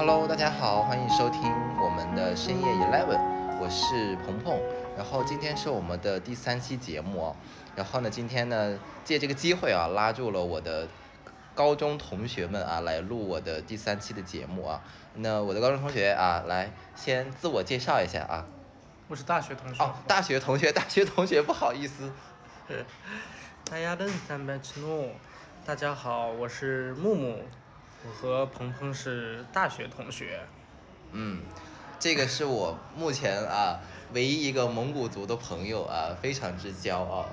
Hello，大家好，欢迎收听我们的深夜 Eleven，我是鹏鹏。然后今天是我们的第三期节目哦。然后呢，今天呢，借这个机会啊，拉住了我的高中同学们啊，来录我的第三期的节目啊。那我的高中同学啊，来先自我介绍一下啊。我是大学同学。哦，大学同学，大学同学，不好意思。大家的三百七诺，大家好，我是木木。我和鹏鹏是大学同学，嗯，这个是我目前啊唯一一个蒙古族的朋友啊，非常之骄傲。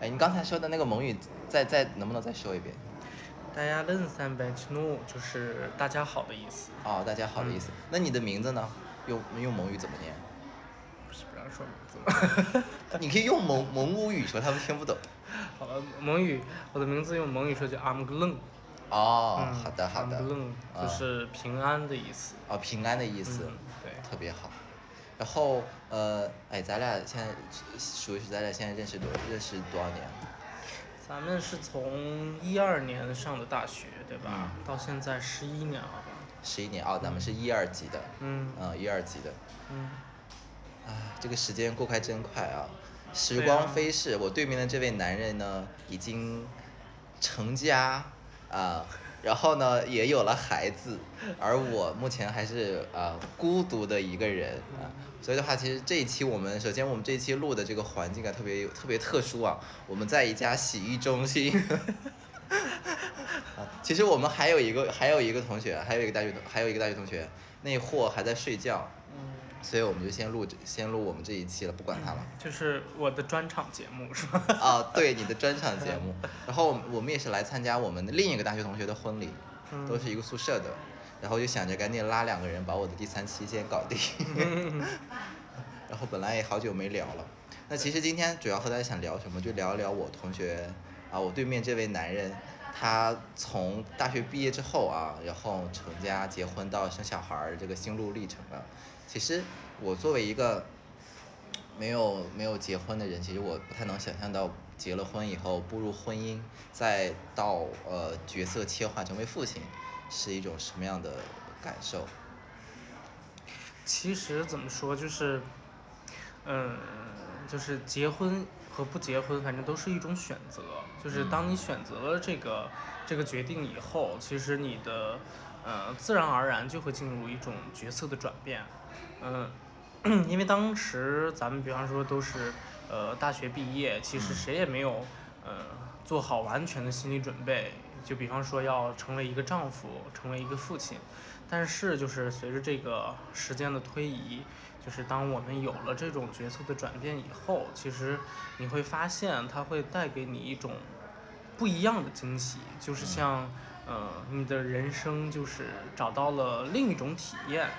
哎，你刚才说的那个蒙语，再再能不能再说一遍？大家认三百七努就是大家好的意思。哦，大家好的意思。那你的名字呢？用用蒙语怎么念？不是不让说名字吗？你可以用蒙蒙古语说，他们听不懂。好了，蒙语，我的名字用蒙语说叫阿姆格楞。哦，好的好的，就是平安的意思。哦，平安的意思，对，特别好。然后，呃，哎，咱俩现在属于是咱俩现在认识多认识多少年？咱们是从一二年上的大学，对吧？到现在十一年了吧？十一年哦，咱们是一二级的。嗯。嗯，一二级的。嗯。啊，这个时间过开真快啊！时光飞逝，我对面的这位男人呢，已经成家。啊，然后呢，也有了孩子，而我目前还是啊孤独的一个人啊，所以的话，其实这一期我们首先我们这一期录的这个环境啊特别有特别特殊啊，我们在一家洗浴中心，啊，其实我们还有一个还有一个同学，还有一个大学同还有一个大学同学，那货还在睡觉。所以我们就先录这，先录我们这一期了，不管他了。就是我的专场节目是吧？啊，对，你的专场节目。然后我们也是来参加我们的另一个大学同学的婚礼，都是一个宿舍的。然后就想着赶紧拉两个人把我的第三期先搞定。然后本来也好久没聊了，那其实今天主要和大家想聊什么，就聊一聊我同学啊，我对面这位男人，他从大学毕业之后啊，然后成家结婚到生小孩儿这个心路历程啊。其实我作为一个没有没有结婚的人，其实我不太能想象到结了婚以后步入婚姻，再到呃角色切换成为父亲，是一种什么样的感受。其实怎么说，就是，嗯，就是结婚和不结婚，反正都是一种选择。就是当你选择了这个这个决定以后，其实你的。呃，自然而然就会进入一种角色的转变，嗯，因为当时咱们比方说都是呃大学毕业，其实谁也没有呃做好完全的心理准备，就比方说要成为一个丈夫，成为一个父亲，但是就是随着这个时间的推移，就是当我们有了这种角色的转变以后，其实你会发现它会带给你一种不一样的惊喜，就是像。呃，你的人生就是找到了另一种体验，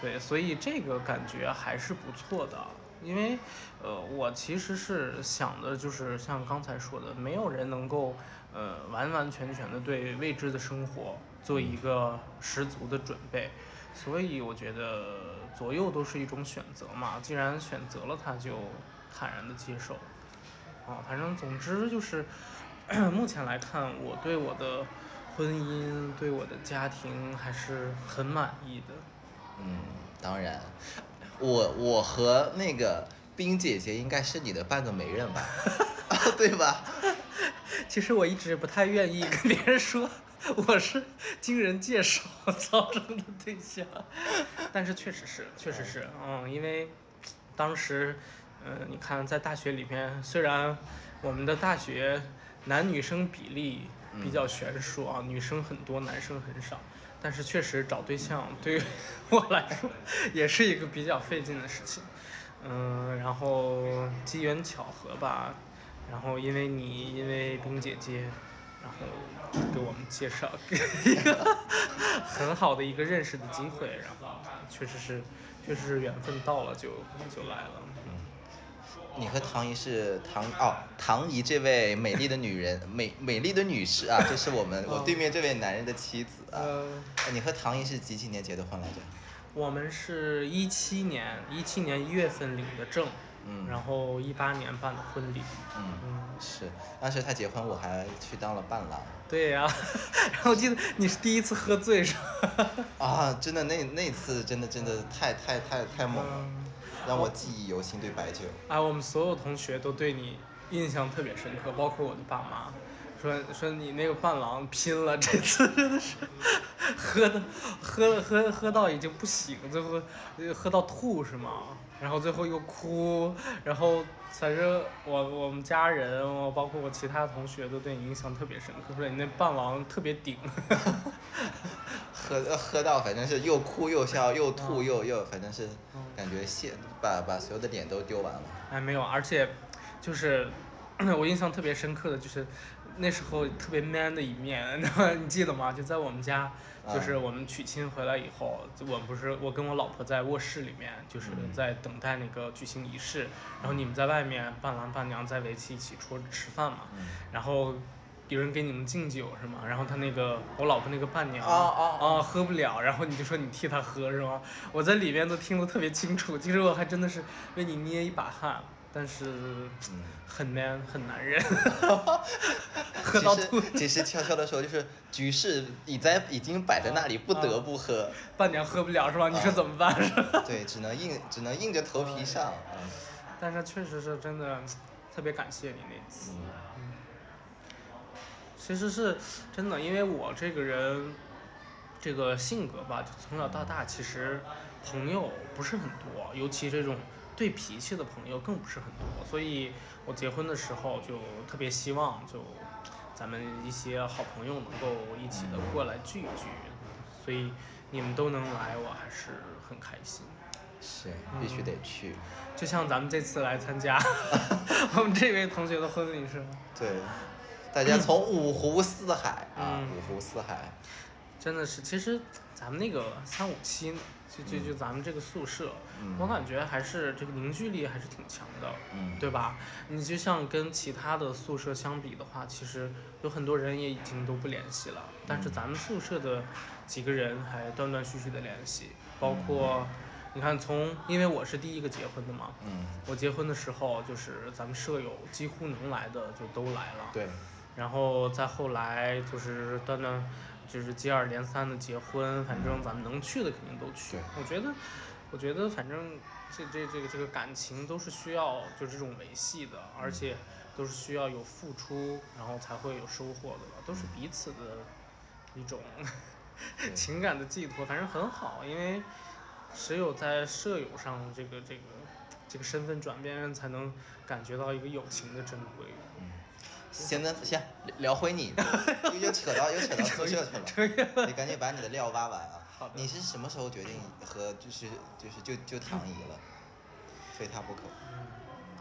对，所以这个感觉还是不错的。因为，呃，我其实是想的，就是像刚才说的，没有人能够，呃，完完全全的对未知的生活做一个十足的准备。所以我觉得左右都是一种选择嘛，既然选择了，它就坦然的接受。啊，反正总之就是，目前来看，我对我的。婚姻对我的家庭还是很满意的。嗯，当然，我我和那个冰姐姐应该是你的半个媒人吧，对吧？其实我一直不太愿意跟别人说我是经人介绍造成的对象，但是确实是，确实是，嗯，因为当时，嗯，你看在大学里面，虽然我们的大学男女生比例。比较悬殊啊，女生很多，男生很少，但是确实找对象对于 我来说也是一个比较费劲的事情，嗯，然后机缘巧合吧，然后因为你因为冰姐姐，然后给我们介绍给一个 很好的一个认识的机会，然后确实是确实是缘分到了就就来了。你和唐姨是唐哦，唐姨这位美丽的女人，美美丽的女士啊，这是我们我对面这位男人的妻子啊。你和唐姨是几几年结的婚来着？我们是一七年，一七年一月份领的证。嗯然后一八年办的婚礼，嗯嗯，是，当时他结婚我还去当了伴郎。对呀、然后我记得你是第一次喝醉是吧？啊，真的那那次真的真的太太太太猛了，嗯让我记忆犹新对白酒。哎，我们所有同学都对你印象特别深刻，包括我的爸妈，说说你那个伴郎拼了，这次真的是喝的喝喝喝到已经不行，最后喝到吐是吗？然后最后又哭，然后反正我我们家人，我包括我其他同学都对你印象特别深刻，说你那伴郎特别顶。喝呃喝到反正是又哭又笑又吐嗯又又反正是嗯感觉现把把所有的脸都丢完了。哎，没有，而且就是 我印象特别深刻的就是那时候特别 man 的一面，你记得吗？就在我们家，就是嗯我们娶亲回来以后，就我们不是我跟我老婆在卧室里面，就是嗯在等待那个举行仪式，然后你们在外面伴郎伴娘在围起一起桌吃饭嘛，嗯然后。有人给你们敬酒是吗？然后他那个我老婆那个伴娘哦哦哦啊喝不了，然后你就说你替她喝是吗？我在里面都听得特别清楚，其实我还真的是为你捏一把汗，但是嗯很 man 很男人，喝到吐。其实其实悄悄的说，就是局势已在已经摆在那里，不得不喝。伴娘喝不了是吧？你说怎么办是吧？对，只能硬只能硬着头皮上。嗯但是确实是真的，特别感谢你那次。嗯其实是真的，因为我这个人，这个性格吧，就从小到大其实朋友不是很多，尤其这种对脾气的朋友更不是很多，所以我结婚的时候就特别希望就咱们一些好朋友能够一起的过来聚一聚，所以你们都能来，我还是很开心。是必须得去。就像咱们这次来参加 我们这位同学的婚礼是吗？对，大家从五湖四海啊，嗯五湖四海。真的是，其实咱们那个三五七，就就就咱们这个宿舍，嗯我感觉还是这个凝聚力还是挺强的，嗯对吧？你就像跟其他的宿舍相比的话，其实有很多人也已经都不联系了，但是嗯咱们宿舍的几个人还断断续续的联系，包括你看从，因为我是第一个结婚的嘛，嗯，我结婚的时候就是咱们舍友几乎能来的就都来了，对，然后再后来就是断断，就是接二连三的结婚，反正咱们能去的肯定都去。我觉得，我觉得反正这这这个这个感情都是需要就这种维系的，而且都是需要有付出，然后才会有收获的吧，都是彼此的一种 情感的寄托，反正很好，因为只有在舍友上这个这个这个身份转变，才能感觉到一个友情的珍贵。嗯。现在行，聊回你，又又扯到又扯到宿舍去了。你赶紧把你的料挖完啊！好的你是什么时候决定和就是就是就就唐姨了，非他不可？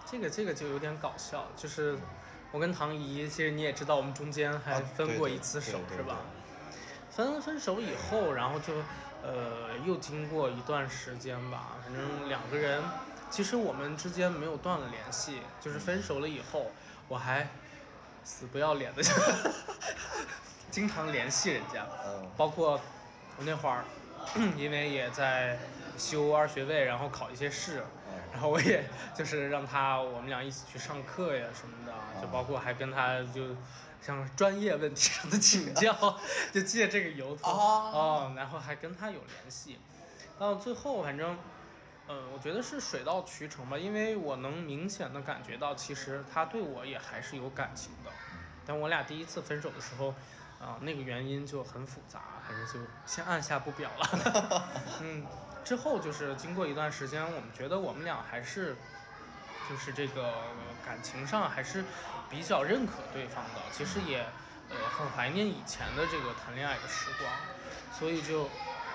这个这个就有点搞笑，就是我跟唐姨，其实你也知道，我们中间还分过一次手是吧？分分手以后，然后就呃又经过一段时间吧，反正两个人，其实我们之间没有断了联系，就是分手了以后，我还死不要脸的，经常联系人家，嗯包括我那会儿，因为也在修二学位，然后考一些试，嗯然后我也就是让他我们俩一起去上课呀什么的，就包括还跟他就像专业问题上的请教，就借这个由头哦哦，然后还跟他有联系，到最后反正。嗯，我觉得是水到渠成吧，因为我能明显的感觉到，其实他对我也还是有感情的。但我俩第一次分手的时候，啊、那个原因就很复杂，还是就先按下不表了。嗯，之后就是经过一段时间，我们觉得我们俩还是，就是这个感情上还是比较认可对方的，其实也呃很怀念以前的这个谈恋爱的时光，所以就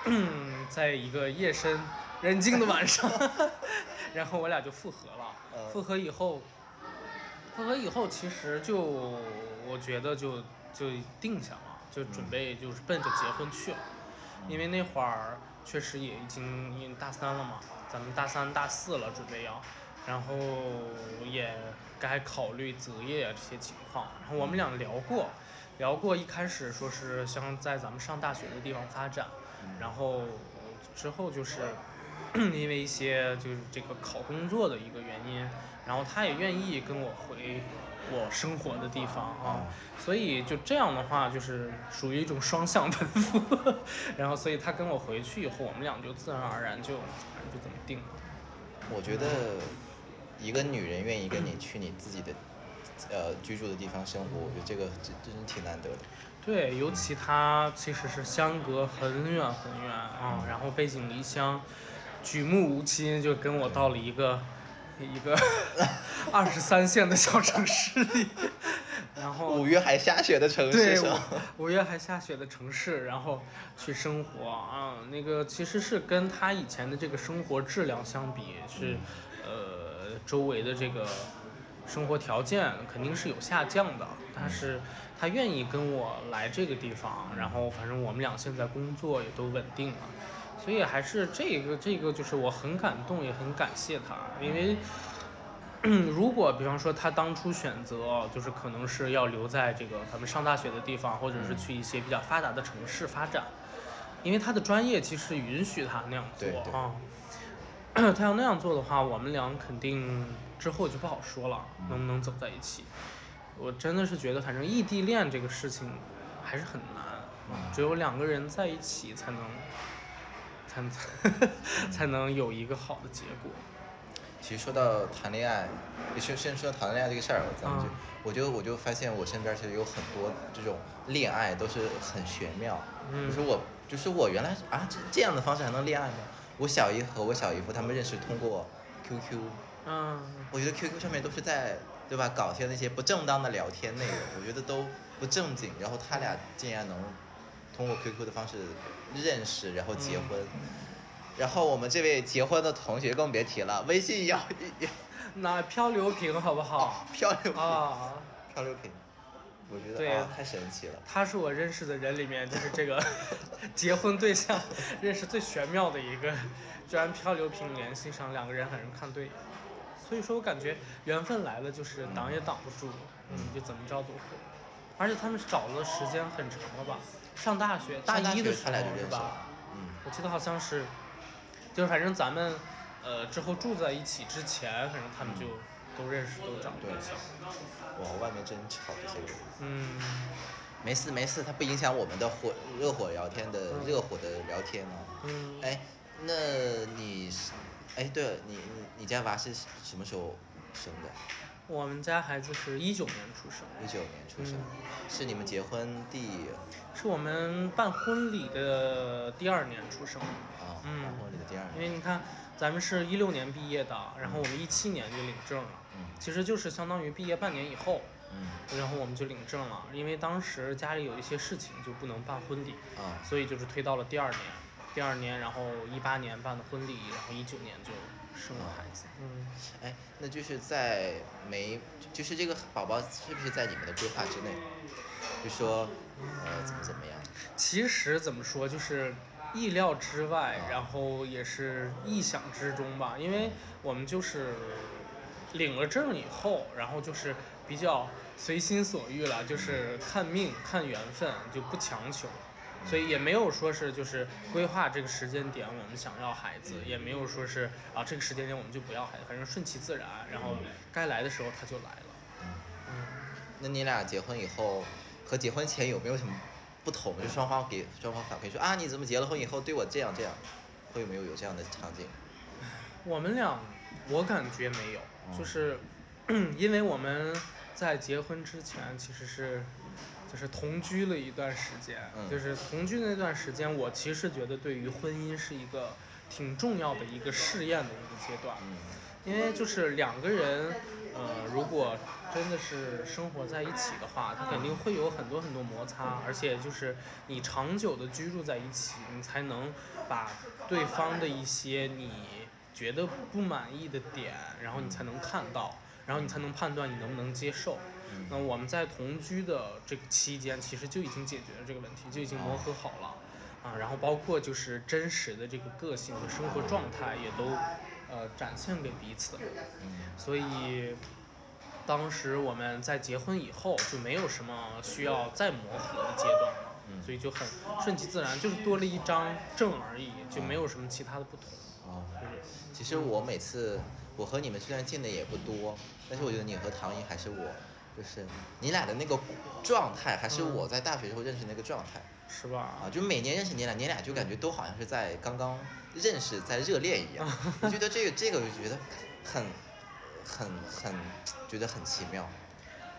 在一个夜深人静的晚上，然后我俩就复合了。呃复合以后，复合以后其实就我觉得就就定下了，就准备就是奔着结婚去了，因为那会儿确实也已经因为大三了嘛，咱们大三大四了准备要，然后也该考虑择业啊这些情况，然后我们俩聊过，聊过一开始说是想在咱们上大学的地方发展，然后之后就是 因为一些就是这个考工作的一个原因，然后他也愿意跟我回我生活的地方啊，所以就这样的话就是属于一种双向奔赴，然后所以他跟我回去以后，我们俩就自然而然就反正就怎么定了。我觉得一个女人愿意跟你 去你自己的呃居住的地方生活，我觉得这个真真是挺难得的。对，尤其他其实是相隔很远很远啊，然后背井离乡，举目无亲，就跟我到了一个一个 二十三线的小城市里，然后五月还下雪的城市对，五月还下雪的城市，然后去生活。啊，那个其实是跟他以前的这个生活质量相比，是呃周围的这个生活条件肯定是有下降的，但是他愿意跟我来这个地方，然后反正我们俩现在工作也都稳定了，所以还是这个这个就是我很感动，也很感谢他，因为。如果比方说他当初选择就是可能是要留在这个咱们上大学的地方，或者是去一些比较发达的城市发展，因为他的专业其实允许他那样做啊。他要那样做的话，我们俩肯定之后就不好说了，能不能走在一起。我真的是觉得，反正异地恋这个事情还是很难，只有两个人在一起才能，才能 才能有一个好的结果。其实说到谈恋爱，先先说谈恋爱这个事儿，咱们就、嗯我就我就发现我身边其实有很多这种恋爱都是很玄妙，嗯就是我就是我原来啊这这样的方式还能恋爱吗？我小姨和我小姨夫他们认识通过 QQ，嗯，我觉得 QQ 上面都是在对吧搞些那些不正当的聊天内容，我觉得都不正经，然后他俩竟然能通过 QQ 的方式认识，然后结婚。然后我们这位结婚的同学更别提了，微信要要 那漂流瓶好不好？漂流瓶，啊，漂流瓶，我觉得对得啊太神奇了。他是我认识的人里面，就是这个 结婚对象认识最玄妙的一个，居然漂流瓶联系上，两个人还能看对眼。所以说我感觉缘分来了，就是挡也挡不住，嗯，就怎么着都会。而且他们找了时间很长了吧？上大学大一的时候是吧？嗯，我记得好像是，就是反正咱们呃之后住在一起之前，反正他们就都认识，都找对象。哇，外面真吵这些人。嗯，没事没事，它不影响我们的火热火聊天的嗯热火的聊天啊。嗯哎，那你是，哎，对了，你你你家娃是什么时候生的？我们家孩子是一九年出生，一九年出生，嗯是你们结婚第是我们办婚礼的第二年出生。啊，嗯办婚礼的第二年。因为你看，咱们是一六年毕业的，然后我们一七年就领证了，嗯其实就是相当于毕业半年以后，嗯然后我们就领证了。因为当时家里有一些事情就不能办婚礼，啊所以就是推到了第二年。第二年，然后一八年办的婚礼，然后一九年就生了孩子。嗯，哎，那就是在没，就是这个宝宝是不是在你们的规划之内？就说，呃，怎么怎么样？其实怎么说，就是意料之外，然后也是意想之中吧。因为我们就是领了证以后，然后就是比较随心所欲了，就是看命看缘分，就不强求。所以也没有说是就是规划这个时间点我们想要孩子，也没有说是啊这个时间点我们就不要孩子，反正顺其自然，然后该来的时候他就来了。嗯，嗯。那你俩结婚以后和结婚前有没有什么不同？就双方给双方反馈说啊，你怎么结了婚以后对我这样这样，会有没有有这样的场景？我们俩，我感觉没有，就是，因为我们在结婚之前其实是，就是同居了一段时间，嗯就是同居那段时间，我其实觉得对于婚姻是一个挺重要的一个试验的一个阶段，嗯因为就是两个人，呃，如果真的是生活在一起的话，他肯定会有很多很多摩擦，而且就是你长久的居住在一起，你才能把对方的一些你觉得不满意的点，然后你才能看到，然后你才能判断你能不能接受。嗯那我们在同居的这个期间，其实就已经解决了这个问题，就已经磨合好了。啊，然后包括就是真实的这个个性和生活状态也都呃展现给彼此，嗯所以当时我们在结婚以后就没有什么需要再磨合的阶段了，嗯所以就很顺其自然，就是多了一张证而已，就没有什么其他的不同。哦，其实我每次我和你们虽然见的也不多，但是我觉得你和唐英还是我，就是你俩的那个状态，还是我在大学时候认识那个状态，是吧？啊，就每年认识你俩，你俩就感觉都好像是在刚刚认识，在热恋一样。我觉得这个这个，我就觉得很很很觉得很奇妙。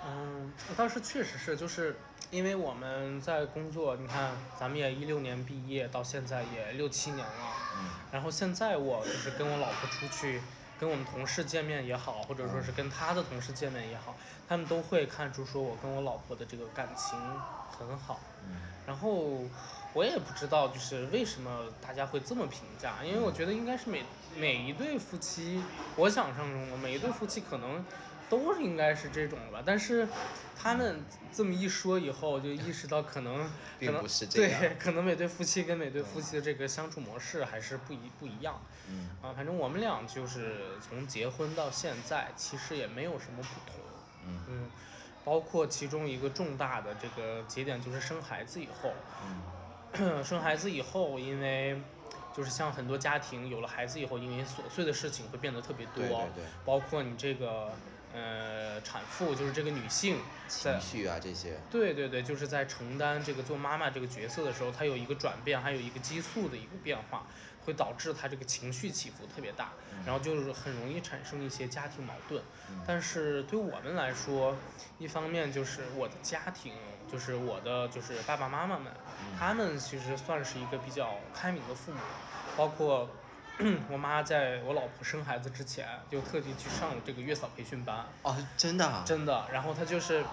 嗯，当时确实是，就是因为我们在工作，你看咱们也一六年毕业，到现在也六七年了。嗯。然后现在我就是跟我老婆出去，跟我们同事见面也好，或者说是跟他的同事见面也好，他们都会看出说我跟我老婆的这个感情很好。嗯。然后我也不知道就是为什么大家会这么评价，因为我觉得应该是每每一对夫妻，我想象中的每一对夫妻可能。都应该是这种吧，但是他们这么一说以后，就意识到可能 可能对，可能每对夫妻跟每对夫妻的这个相处模式还是不一不一样。嗯。啊，反正我们俩就是从结婚到现在，其实也没有什么不同。嗯。嗯。包括其中一个重大的这个节点就是生孩子以后。嗯。生孩子以后，因为就是像很多家庭有了孩子以后，因为琐碎的事情会变得特别多。对对对。包括你这个。呃，产妇就是这个女性情绪啊这些，对对对，就是在承担这个做妈妈这个角色的时候，她有一个转变，还有一个激素的一个变化，会导致她这个情绪起伏特别大，然后就是很容易产生一些家庭矛盾。但是对我们来说，一方面就是我的家庭，就是我的就是爸爸妈妈们，他们其实算是一个比较开明的父母，包括。我妈在我老婆生孩子之前，就特地去上了这个月嫂培训班。哦，真的？真的。然后她就是，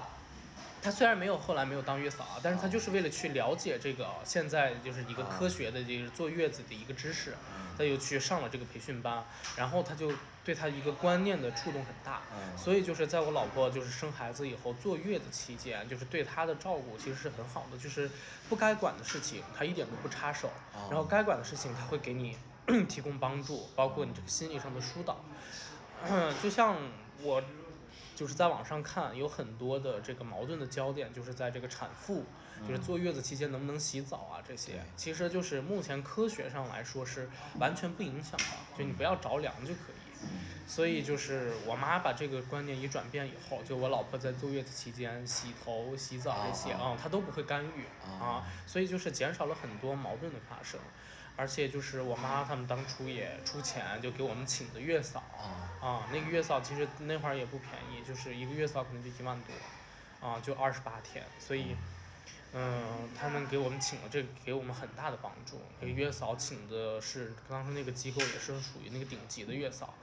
她虽然没有后来没有当月嫂啊，但是她就是为了去了解这个现在就是一个科学的就是坐月子的一个知识，她又去上了这个培训班。然后她就对她一个观念的触动很大。所以就是在我老婆就是生孩子以后坐月子期间，就是对她的照顾其实是很好的，就是不该管的事情她一点都不插手，然后该管的事情她会给你。提供帮助，包括你这个心理上的疏导，就像我就是在网上看，有很多的这个矛盾的焦点，就是在这个产妇，就是坐月子期间能不能洗澡啊这些，其实就是目前科学上来说是完全不影响的，就你不要着凉就可以。所以就是我妈把这个观念一转变以后，就我老婆在坐月子期间洗头、洗澡这些啊，她都不会干预啊，所以就是减少了很多矛盾的发生。而且就是我妈他们当初也出钱，就给我们请的月嫂啊，那个月嫂其实那会儿也不便宜，就是一个月嫂可能就一万多，啊，就二十八天，所以，嗯，他们给我们请了这给我们很大的帮助。那个月嫂请的是当时那个机构也是属于那个顶级的月嫂，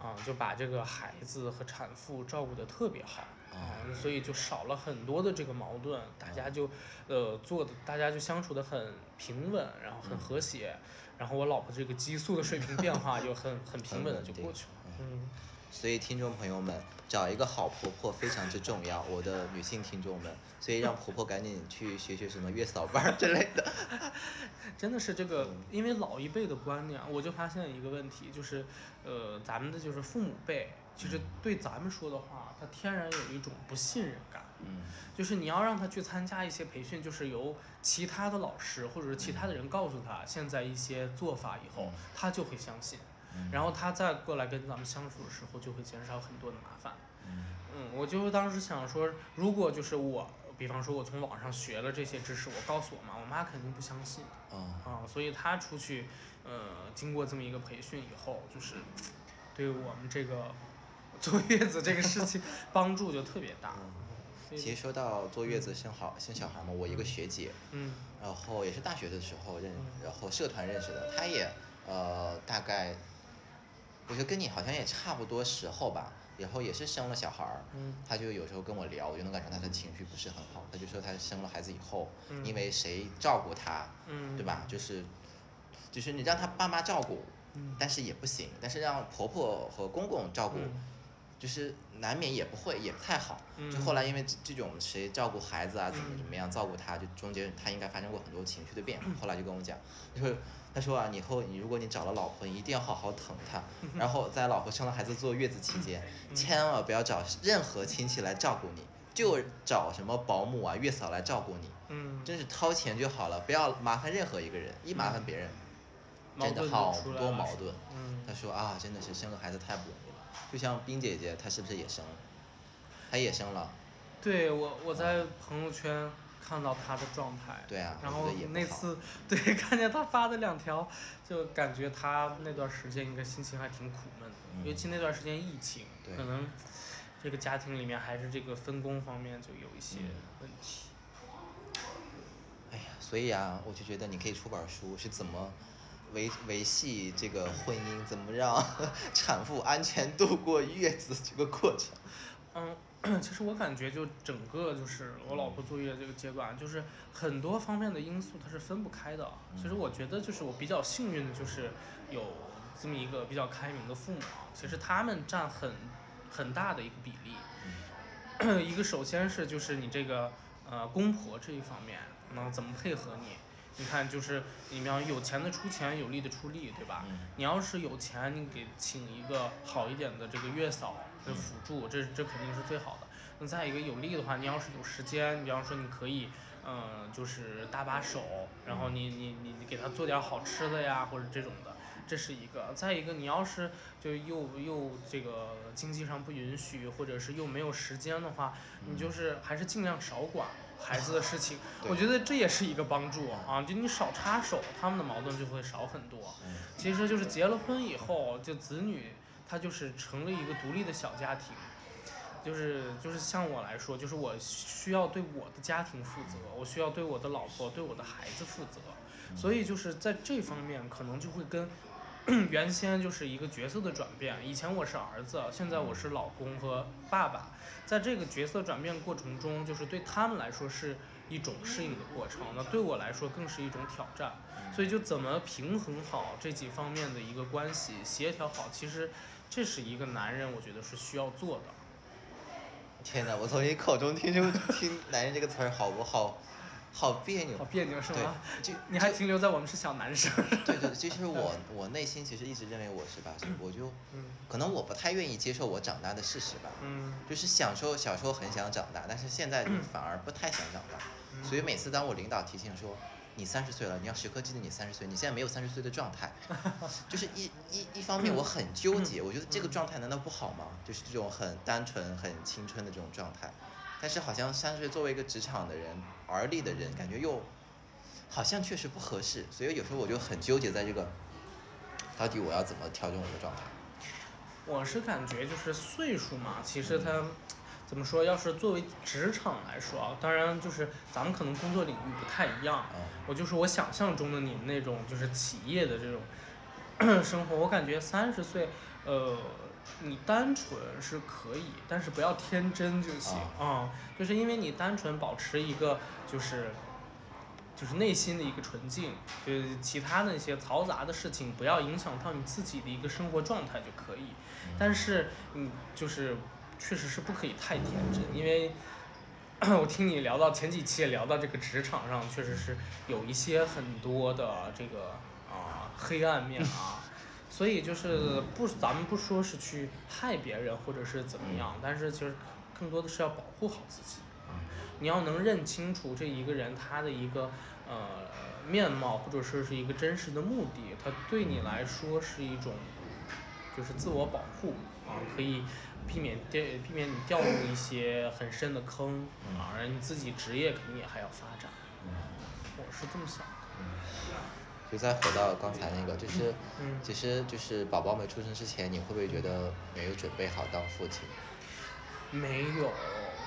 啊，就把这个孩子和产妇照顾的特别好。啊，所以就少了很多的这个矛盾，大家就，呃，做的大家就相处的很平稳，然后很和谐，然后我老婆这个激素的水平变化就很很平稳的就过去了。嗯。所以听众朋友们，找一个好婆婆非常之重要，我的女性听众们，所以让婆婆赶紧去学学什么月嫂班之类的。真的是这个，因为老一辈的观念，我就发现一个问题，就是，呃，咱们的就是父母辈。其实对咱们说的话，他天然有一种不信任感。嗯，就是你要让他去参加一些培训，就是由其他的老师或者是其他的人告诉他现在一些做法以后，他就会相信。然后他再过来跟咱们相处的时候，就会减少很多的麻烦。嗯，我就当时想说，如果就是我，比方说我从网上学了这些知识，我告诉我妈，我妈肯定不相信。啊，所以她出去，呃，经过这么一个培训以后，就是对我们这个。坐月子这个事情 帮助就特别大。其实说到坐月子生好生小孩嘛，我一个学姐，嗯，然后也是大学的时候认，然后社团认识的，她也呃大概，我觉得跟你好像也差不多时候吧，然后也是生了小孩儿，嗯，她就有时候跟我聊，我就能感觉她的情绪不是很好，她就说她生了孩子以后，因为谁照顾她，嗯，对吧？就是，就是你让她爸妈照顾，嗯，但是也不行，但是让婆婆和公公照顾。就是难免也不会也不太好，就后来因为这种谁照顾孩子啊，怎么怎么样照顾他，就中间他应该发生过很多情绪的变化。后来就跟我讲，就是他说啊，以后你如果你找了老婆，你一定要好好疼她，然后在老婆生了孩子坐月子期间，千万不要找任何亲戚来照顾你，就找什么保姆啊、月嫂来照顾你，嗯，真是掏钱就好了，不要麻烦任何一个人，一麻烦别人，真的好多矛盾。嗯。他说啊，真的是生个孩子太不容易了。就像冰姐姐，她是不是也生了？她也生了。对我，我在朋友圈看到她的状态。对啊。然后那次，对，看见她发的两条，就感觉她那段时间应该心情还挺苦闷的，尤其那段时间疫情，可能这个家庭里面还是这个分工方面就有一些问题。哎呀，所以啊，我就觉得你可以出本书，是怎么维维系这个婚姻，怎么让 产妇安全度过月子这个过程。嗯，其实我感觉就整个就是我老婆坐月这个阶段，就是很多方面的因素它是分不开的。其实我觉得就是我比较幸运的就是有这么一个比较开明的父母，其实他们占很很大的一个比例。一个首先是就是你这个呃公婆这一方面。能怎么配合你？你看，就是你们要有钱的出钱，有力的出力，对吧？你要是有钱，你给请一个好一点的这个月嫂的辅助，这这肯定是最好的。那再一个有力的话，你要是有时间，比方说你可以，嗯，就是搭把手，然后你你你你给他做点好吃的呀，或者这种的，这是一个。再一个，你要是就又又这个经济上不允许，或者是又没有时间的话，你就是还是尽量少管。孩子的事情，我觉得这也是一个帮助啊，就你少插手，他们的矛盾就会少很多。其实就是结了婚以后，就子女他就是成了一个独立的小家庭，就是就是像我来说，就是我需要对我的家庭负责，我需要对我的老婆、对我的孩子负责，所以就是在这方面可能就会跟。原先就是一个角色的转变，以前我是儿子，现在我是老公和爸爸，在这个角色转变过程中，就是对他们来说是一种适应的过程，那对我来说更是一种挑战，所以就怎么平衡好这几方面的一个关系，协调好，其实这是一个男人我觉得是需要做的。天哪，我从你口中听出听男人这个词儿，好不好？好别扭，好别扭是吗？就你还停留在我们是小男生。对 对，就是我我内心其实一直认为我是八岁，我就，可能我不太愿意接受我长大的事实吧。嗯。就是小时候小时候很想长大，但是现在反而不太想长大。所以每次当我领导提醒说你三十岁了，你要时刻记得你三十岁，你现在没有三十岁的状态。就是一一一方面我很纠结，我觉得这个状态难道不好吗？就是这种很单纯、很青春的这种状态。但是好像三十岁作为一个职场的人，而立的人，感觉又好像确实不合适，所以有时候我就很纠结在这个，到底我要怎么调整我的状态？我是感觉就是岁数嘛，其实它怎么说，要是作为职场来说啊，当然就是咱们可能工作领域不太一样，我就是我想象中的你们那种就是企业的这种 生活，我感觉三十岁，呃。你单纯是可以，但是不要天真就行啊，就是因为你单纯保持一个就是，就是内心的一个纯净，就是其他那些嘈杂的事情不要影响到你自己的一个生活状态就可以。但是你就是确实是不可以太天真，因为 我听你聊到前几期也聊到这个职场上确实是有一些很多的这个啊黑暗面啊。所以就是不，咱们不说是去害别人或者是怎么样，但是其实更多的是要保护好自己。你要能认清楚这一个人他的一个呃面貌，或者说是一个真实的目的，他对你来说是一种就是自我保护啊，可以避免掉避免你掉入一些很深的坑啊，而你自己职业肯定也还要发展。我是这么想的。就再回到刚才那个，就是，其实就是宝宝没出生之前，你会不会觉得没有准备好当父亲？没有，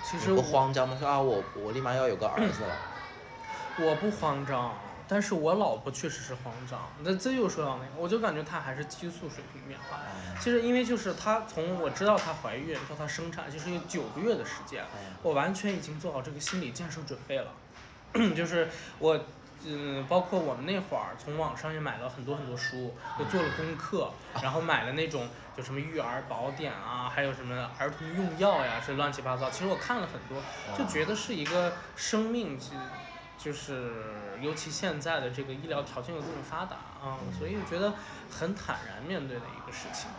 其实不慌张吗？说啊，我我立马要有个儿子了。我不慌张，但是我老婆确实是慌张。那这又说到那个，我就感觉她还是激素水平变化。其实因为就是她从我知道她怀孕到她生产，就是有九个月的时间，我完全已经做好这个心理建设准备了，就是我。嗯，包括我们那会儿从网上也买了很多很多书，就做了功课，然后买了那种就什么育儿宝典啊，还有什么儿童用药呀，这乱七八糟。其实我看了很多，就觉得是一个生命，就就是尤其现在的这个医疗条件又这么发达啊，所以我觉得很坦然面对的一个事情。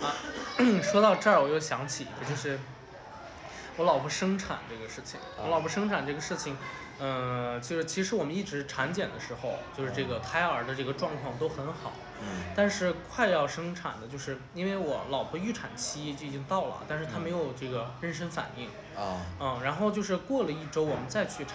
啊，说到这儿我又想起一个，就是我老婆生产这个事情，我老婆生产这个事情，嗯，就是其实我们一直产检的时候，就是这个胎儿的这个状况都很好，嗯，但是快要生产的，就是因为我老婆预产期就已经到了，但是她没有这个妊娠反应，啊，嗯，然后就是过了一周我们再去查。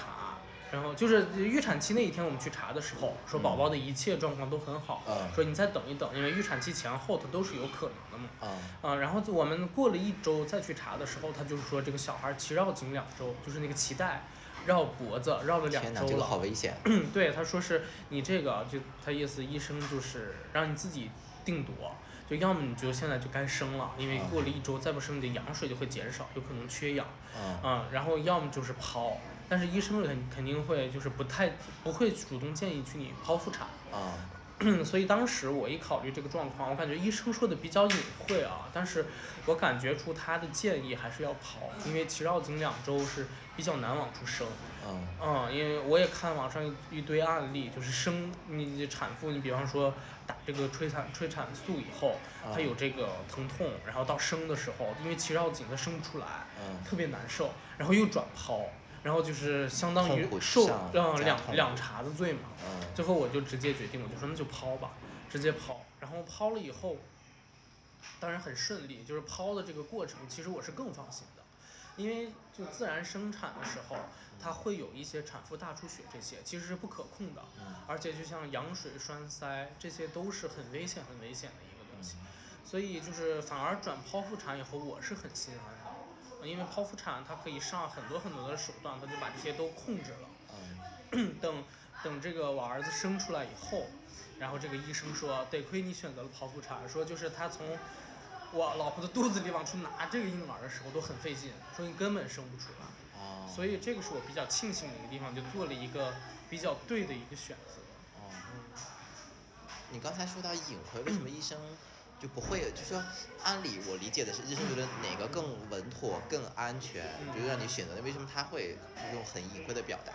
然后就是预产期那一天，我们去查的时候，说宝宝的一切状况都很好，说你再等一等，因为预产期前后它都是有可能的嘛。啊，嗯，然后我们过了一周再去查的时候，他就是说这个小孩脐绕颈两周，就是那个脐带绕脖子绕了两周了。这个好危险。对，他说是你这个就他意思，医生就是让你自己定夺，就要么你就现在就该生了，因为过了一周再不生，你的羊水就会减少，有可能缺氧。嗯，然后要么就是剖。但是医生肯肯定会就是不太不会主动建议去你剖腹产啊，所以当时我一考虑这个状况，我感觉医生说的比较隐晦啊，但是我感觉出他的建议还是要剖，因为脐绕颈两周是比较难往出生，嗯，嗯，因为我也看网上一堆案例，就是生你产妇，你比方说打这个催产催产素以后，她有这个疼痛，然后到生的时候，因为脐绕颈她生不出来，嗯，特别难受，然后又转剖。然后就是相当于受让两两茬子罪嘛，最后我就直接决定，我就说那就抛吧，直接抛。然后抛了以后，当然很顺利，就是抛的这个过程，其实我是更放心的，因为就自然生产的时候，它会有一些产妇大出血这些，其实是不可控的，而且就像羊水栓塞，这些都是很危险很危险的一个东西，所以就是反而转剖腹产以后，我是很心安的。因为剖腹产它可以上很多很多的手段，他就把这些都控制了。嗯。等等这个我儿子生出来以后，然后这个医生说，得亏你选择了剖腹产，说就是他从我老婆的肚子里往出拿这个婴儿的时候都很费劲，说你根本生不出来。哦。所以这个是我比较庆幸的一个地方，就做了一个比较对的一个选择。哦。你刚才说到隐晦，为什么 医生？就不会，就说按理我理解的是，医生觉得哪个更稳妥、更安全，就让你选择。为什么他会用很隐晦的表达？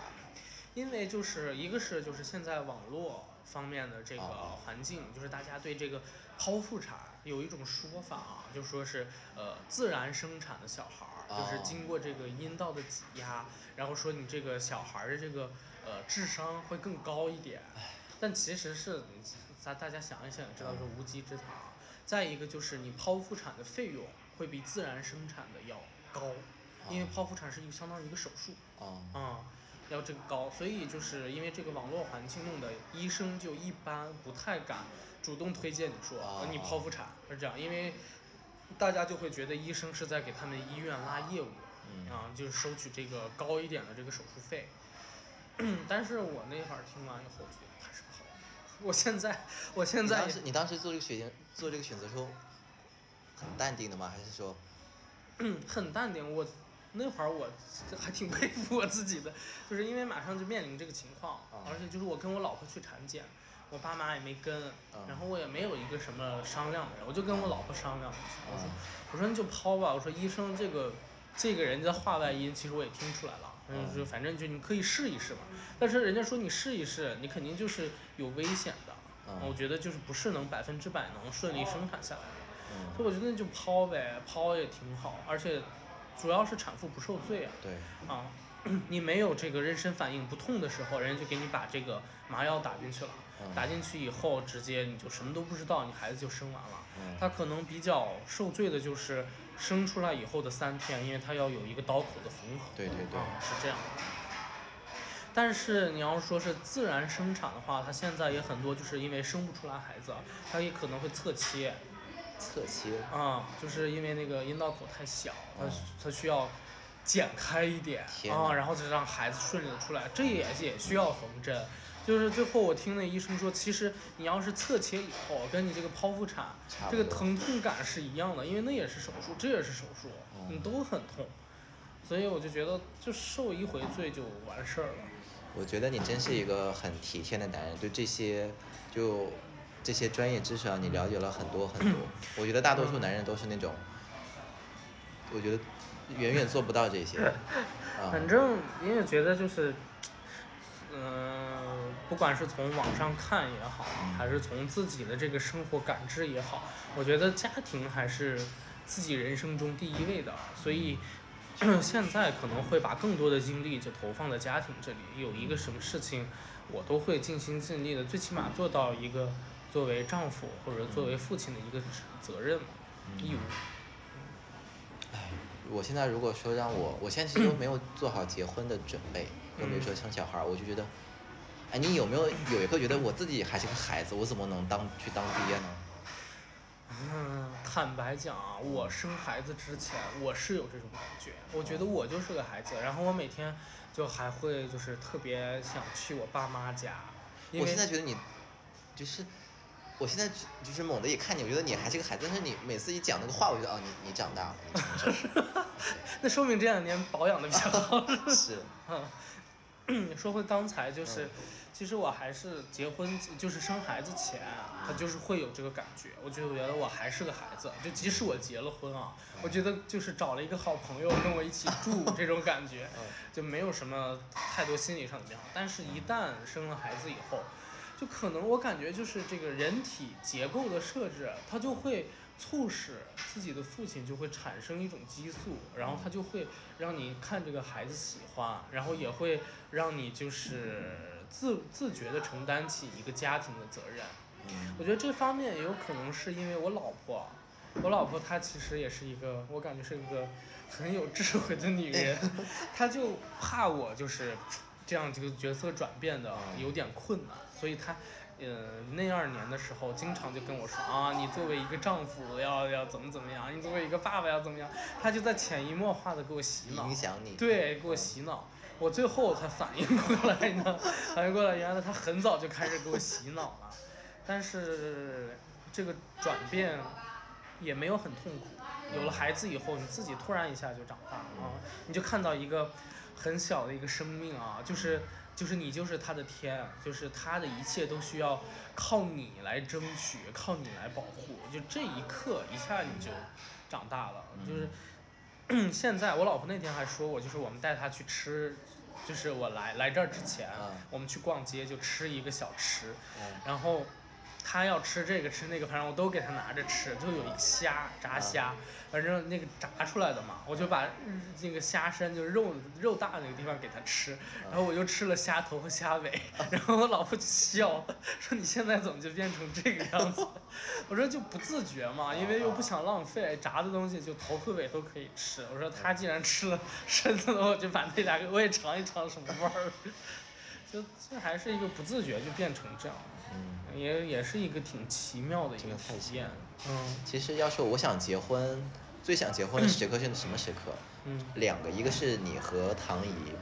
因为就是一个是就是现在网络方面的这个环境，就是大家对这个剖腹产有一种说法啊，就说是呃自然生产的小孩儿，就是经过这个阴道的挤压，然后说你这个小孩儿的这个呃智商会更高一点。但其实是咱大家想一想，也知道是无稽之谈。再一个就是你剖腹产的费用会比自然生产的要高，因为剖腹产是一个相当于一个手术，啊，要这个高，所以就是因为这个网络环境弄的，医生就一般不太敢主动推荐你说你剖腹产是这样，因为大家就会觉得医生是在给他们医院拉业务，啊，就是收取这个高一点的这个手术费，但是我那会儿听完以后觉得还是。我现在，我现在。你当时你当时做这个决定，做这个选择时候，很淡定的吗？还是说？很淡定，我那会儿我还挺佩服我自己的，就是因为马上就面临这个情况，而且就是我跟我老婆去产检，我爸妈也没跟，然后我也没有一个什么商量的人，我就跟我老婆商量，我说我说你就抛吧，我说医生这个这个人家话外音其实我也听出来了。嗯，就反正就你可以试一试嘛，但是人家说你试一试，你肯定就是有危险的。嗯，我觉得就是不是能百分之百能顺利生产下来的。嗯，所以我觉得就抛呗，抛也挺好，而且主要是产妇不受罪啊。对。啊，你没有这个妊娠反应不痛的时候，人家就给你把这个麻药打进去了。嗯。打进去以后，直接你就什么都不知道，你孩子就生完了。嗯。他可能比较受罪的就是生出来以后的三天，因为它要有一个刀口的缝合。对对对。是这样。但是你要说是自然生产的话，它现在也很多，就是因为生不出来孩子，它也可能会侧切。侧切。啊，就是因为那个阴道口太小，它它需要剪开一点啊，然后再让孩子顺利的出来，这也也需要缝针。就是最后我听那医生说，其实你要是侧切以后，跟你这个剖腹产，这个疼痛感是一样的，因为那也是手术，这也是手术，你都很痛。所以我就觉得，就受一回罪就完事儿了。我觉得你真是一个很体贴的男人，对这些就这些专业知识啊，你了解了很多很多。我觉得大多数男人都是那种，我觉得远远做不到这些。反正你也觉得就是，嗯，不管是从网上看也好，还是从自己的这个生活感知也好，我觉得家庭还是自己人生中第一位的，所以。现在可能会把更多的精力就投放在家庭这里，有一个什么事情，我都会尽心尽力的，最起码做到一个作为丈夫或者作为父亲的一个责任义务。哎，我现在如果说让我，我现在其实都没有做好结婚的准备，更别说生小孩儿，我就觉得，哎，你有没有有一刻觉得我自己还是个孩子，我怎么能当去当爹呢？嗯，坦白讲啊，我生孩子之前我是有这种感觉，我觉得我就是个孩子，然后我每天就还会就是特别想去我爸妈家。我现在觉得你，就是，我现在就是猛的一看你，我觉得你还是个孩子，但是你每次一讲那个话，我觉得哦，你你长大了。那说明这两年保养的比较好。是。嗯，说回刚才就是。其实我还是结婚就是生孩子前，他就是会有这个感觉。我觉得，我觉得我还是个孩子，就即使我结了婚啊，我觉得就是找了一个好朋友跟我一起住 这种感觉，就没有什么太多心理上的变化。但是，一旦生了孩子以后，就可能我感觉就是这个人体结构的设置，它就会促使自己的父亲就会产生一种激素，然后他就会让你看这个孩子喜欢，然后也会让你就是。自自觉地承担起一个家庭的责任，我觉得这方面也有可能是因为我老婆，我老婆她其实也是一个，我感觉是一个很有智慧的女人，她就怕我就是这样这个角色转变的有点困难，所以她，呃那二年的时候经常就跟我说啊，你作为一个丈夫要要怎么怎么样，你作为一个爸爸要怎么样，他就在潜移默化的给我洗脑，影响你，对，给我洗脑。我最后才反应过来呢，反应过来，原来他很早就开始给我洗脑了，但是这个转变也没有很痛苦。有了孩子以后，你自己突然一下就长大了啊，你就看到一个很小的一个生命啊，就是就是你就是他的天，就是他的一切都需要靠你来争取，靠你来保护。就这一刻，一下你就长大了，就是。现在我老婆那天还说我，就是我们带她去吃，就是我来来这儿之前，我们去逛街就吃一个小吃，然后。他要吃这个吃那个，反正我都给他拿着吃。就有一虾炸虾，反正那个炸出来的嘛，我就把那个虾身就是肉肉大那个地方给他吃，然后我就吃了虾头和虾尾，然后我老婆就笑，说你现在怎么就变成这个样子？我说就不自觉嘛，因为又不想浪费，炸的东西就头和尾都可以吃。我说他既然吃了身子的，我就把那两个我也尝一尝什么味儿。就这还是一个不自觉就变成这样。嗯，也也是一个挺奇妙的一个体验。嗯，其实要说我想结婚，最想结婚的时刻是什么时刻？嗯，两个，一个是你和唐姨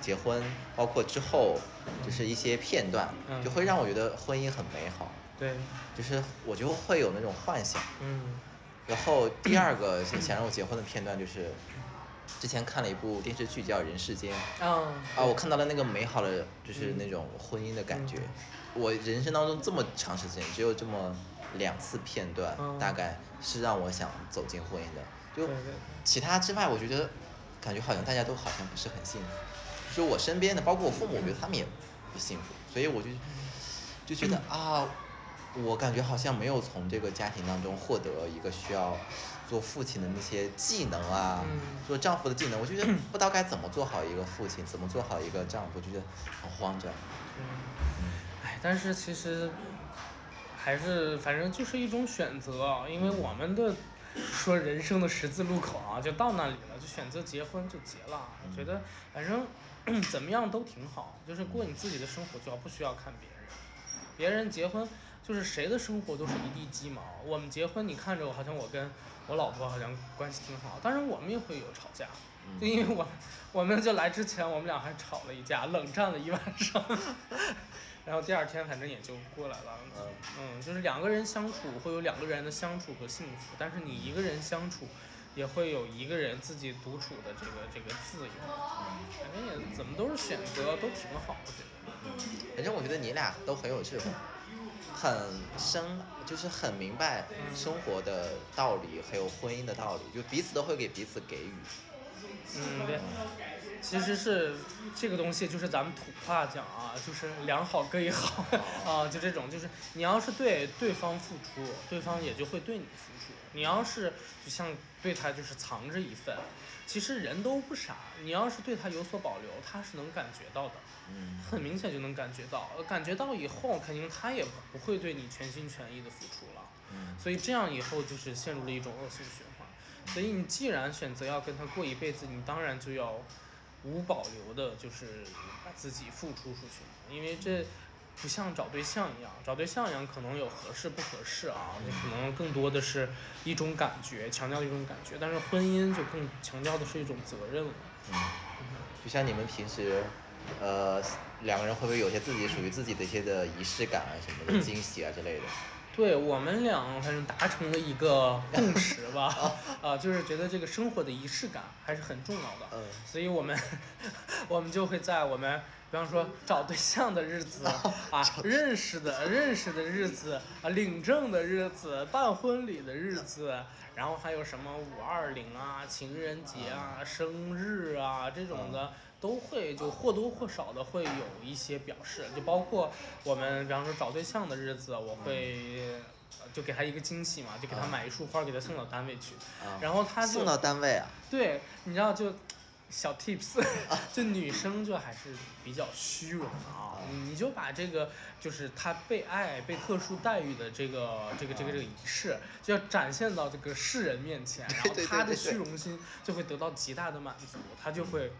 结婚，包括之后就是一些片段，就会让我觉得婚姻很美好。对，就是我就会有那种幻想。嗯，然后第二个想让我结婚的片段就是。之前看了一部电视剧叫《人世间》，啊，我看到了那个美好的，就是那种婚姻的感觉。我人生当中这么长时间，只有这么两次片段，大概是让我想走进婚姻的。就其他之外，我觉得感觉好像大家都好像不是很幸福。就我身边的，包括我父母，我觉得他们也不幸福。所以我就就觉得啊，我感觉好像没有从这个家庭当中获得一个需要。做父亲的那些技能啊，做丈夫的技能，我就觉得不知道该怎么做好一个父亲，怎么做好一个丈夫，就觉得很慌张。但是其实还是反正就是一种选择，因为我们的说人生的十字路口啊，就到那里了，就选择结婚就结了。我觉得反正 怎么样都挺好，就是过你自己的生活，就要不需要看别人，别人结婚。就是谁的生活都是一地鸡毛。我们结婚，你看着我好像我跟我老婆好像关系挺好，当然我们也会有吵架，就因为我我们就来之前我们俩还吵了一架，冷战了一晚上，然后第二天反正也就过来了。嗯，就是两个人相处会有两个人的相处和幸福，但是你一个人相处也会有一个人自己独处的这个这个自由。反正也怎么都是选择，都挺好，我觉得。反正我觉得你俩都很有智慧。很深，就是很明白生活的道理，还有婚姻的道理，就彼此都会给彼此给予。嗯，对。其实是这个东西，就是咱们土话讲啊，就是两好各一好 啊，就这种，就是你要是对对方付出，对方也就会对你付出。你要是就像对他就是藏着一份，其实人都不傻，你要是对他有所保留，他是能感觉到的，嗯，很明显就能感觉到，感觉到以后肯定他也不会对你全心全意的付出了，嗯，所以这样以后就是陷入了一种恶性循环。所以你既然选择要跟他过一辈子，你当然就要。无保留的，就是把自己付出出去，因为这不像找对象一样，找对象一样可能有合适不合适啊，那可能更多的是一种感觉，强调一种感觉，但是婚姻就更强调的是一种责任了。嗯，就像你们平时，呃，两个人会不会有些自己属于自己的一些的仪式感啊，什么的 惊喜啊之类的？对我们俩反正达成了一个共识吧 啊，就是觉得这个生活的仪式感还是很重要的，嗯，所以我们 我们就会在我们比方说找对象的日子啊，认识的认识的日子啊，领证的日子，办婚礼的日子，然后还有什么五二零啊、情人节啊、生日啊这种的。都会就或多或少的会有一些表示，就包括我们比方说找对象的日子，我会就给他一个惊喜嘛，就给他买一束花，给他送到单位去，然后他送到单位啊？对，你知道就小 tips，就女生就还是比较虚荣的啊，你就把这个就是她被爱、被特殊待遇的这个这个这个这个仪式，就要展现到这个世人面前，然后 她的虚荣心就会得到极大的满足，她就会。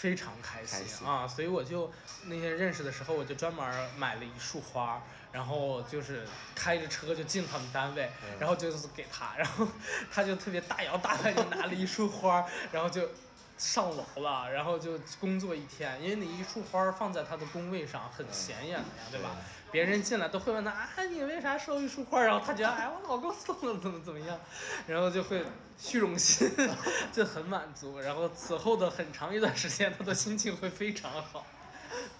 非常开心啊，所以我就那天认识的时候，我就专门买了一束花，然后就是开着车就进他们单位，然后就是给他，然后他就特别大摇大摆就拿了一束花，然后就。上楼了，然后就工作一天，因为你一束花放在他的工位上很显眼的呀，对吧？别人进来都会问他啊，你为啥收一束花？然后他觉得哎，我老公送的怎么怎么样，然后就会虚荣心 就很满足，然后此后的很长一段时间，他的心情会非常好。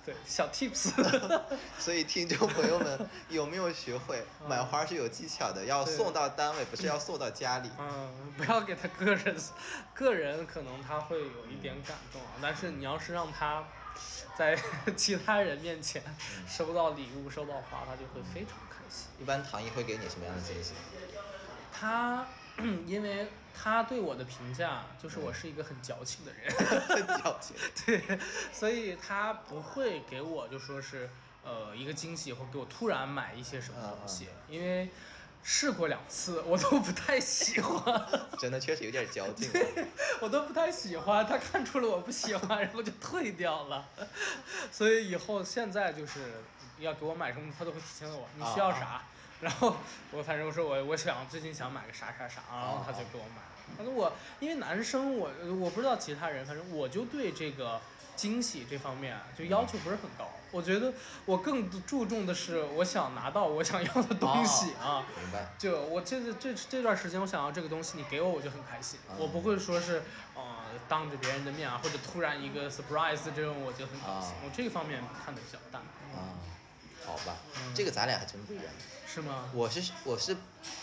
对，小 tips。所以听众朋友们 有没有学会买花是有技巧的？要送到单位，不是要送到家里。嗯，不要给他个人，个人可能他会有一点感动啊，但是你要是让他在 其他人面前收到礼物、收到花，他就会非常开心。一般唐毅会给你什么样的惊喜？他。因为他对我的评价就是我是一个很矫情的人，很矫情，对，所以他不会给我就说是呃一个惊喜或给我突然买一些什么东西，因为试过两次我都不太喜欢，真的确实有点矫情，我都不太喜欢，他看出了我不喜欢，然后就退掉了，所以以后现在就是要给我买什么，他都会提醒我你需要啥。然后我反正我说我我想最近想买个啥啥啥，然后他就给我买。反正我因为男生我我不知道其他人，反正我就对这个惊喜这方面就要求不是很高。我觉得我更注重的是我想拿到我想要的东西啊。明白。就我这这这段时间我想要这个东西，你给我我就很开心。我不会说是呃当着别人的面啊，或者突然一个 surprise 这种我就很高兴。我这方面看的比较淡。啊。好吧，这个咱俩还真不一样。是吗？我是我是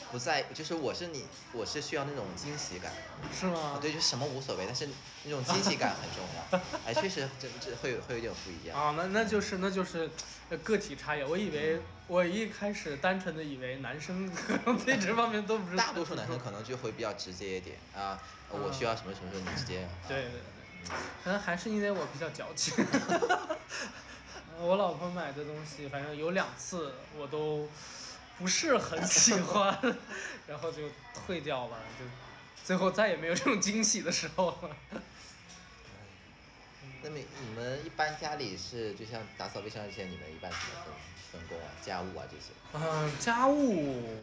不在，就是我是你，我是需要那种惊喜感。是吗？对，就什么无所谓，但是那种惊喜感很重要。哎，确实，这这会有会有点不一样。啊，那那就是那就是个体差异。我以为我一开始单纯的以为男生可能对这方面都不是。大多数男生可能就会比较直接一点啊，我需要什么什么时候你直接。对对对，可能还是因为我比较矫情。我老婆买的东西，反正有两次我都不是很喜欢，然后就退掉了，就最后再也没有这种惊喜的时候了。那你你们一般家里是就像打扫卫生这些，你们一般怎么分分工啊？家务啊这些？嗯，家务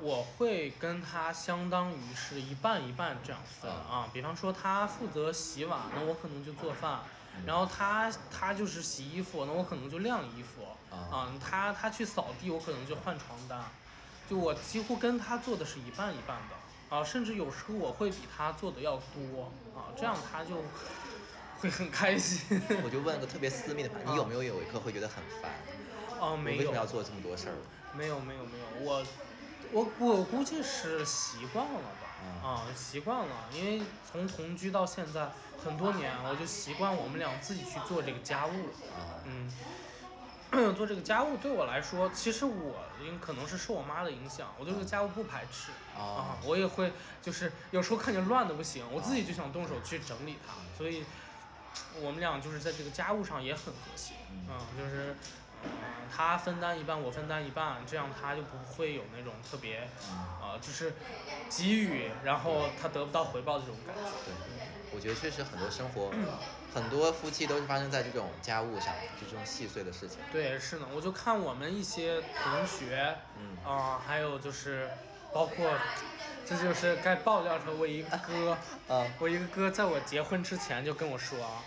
我会跟他相当于是一半一半这样分啊。比方说他负责洗碗，那我可能就做饭。然后他他就是洗衣服，那我可能就晾衣服啊。他他去扫地，我可能就换床单。就我几乎跟他做的是一半一半的啊，甚至有时候我会比他做的要多啊，这样他就 会很开心。我就问个特别私密的话，你有没有有一刻会觉得很烦？哦，没有。为什么要做这么多事儿？没有没有没有，我我我估计是习惯了吧。啊，习惯了，因为从同居到现在很多年，我就习惯我们俩自己去做这个家务。嗯。做这个家务对我来说，其实我因可能是受我妈的影响，我对这个家务不排斥啊，我也会就是有时候看见乱的不行，我自己就想动手去整理它，所以我们俩就是在这个家务上也很和谐，嗯，就是嗯他分担一半，我分担一半，这样他就不会有那种特别啊就是给予然后他得不到回报的这种感觉。对，我觉得确实很多生活。很多夫妻都是发生在这种家务上，就这种细碎的事情。对，是呢，我就看我们一些同学，嗯，啊，还有就是，包括，这就是该爆料的，我一个哥，啊，我一个哥在我结婚之前就跟我说啊。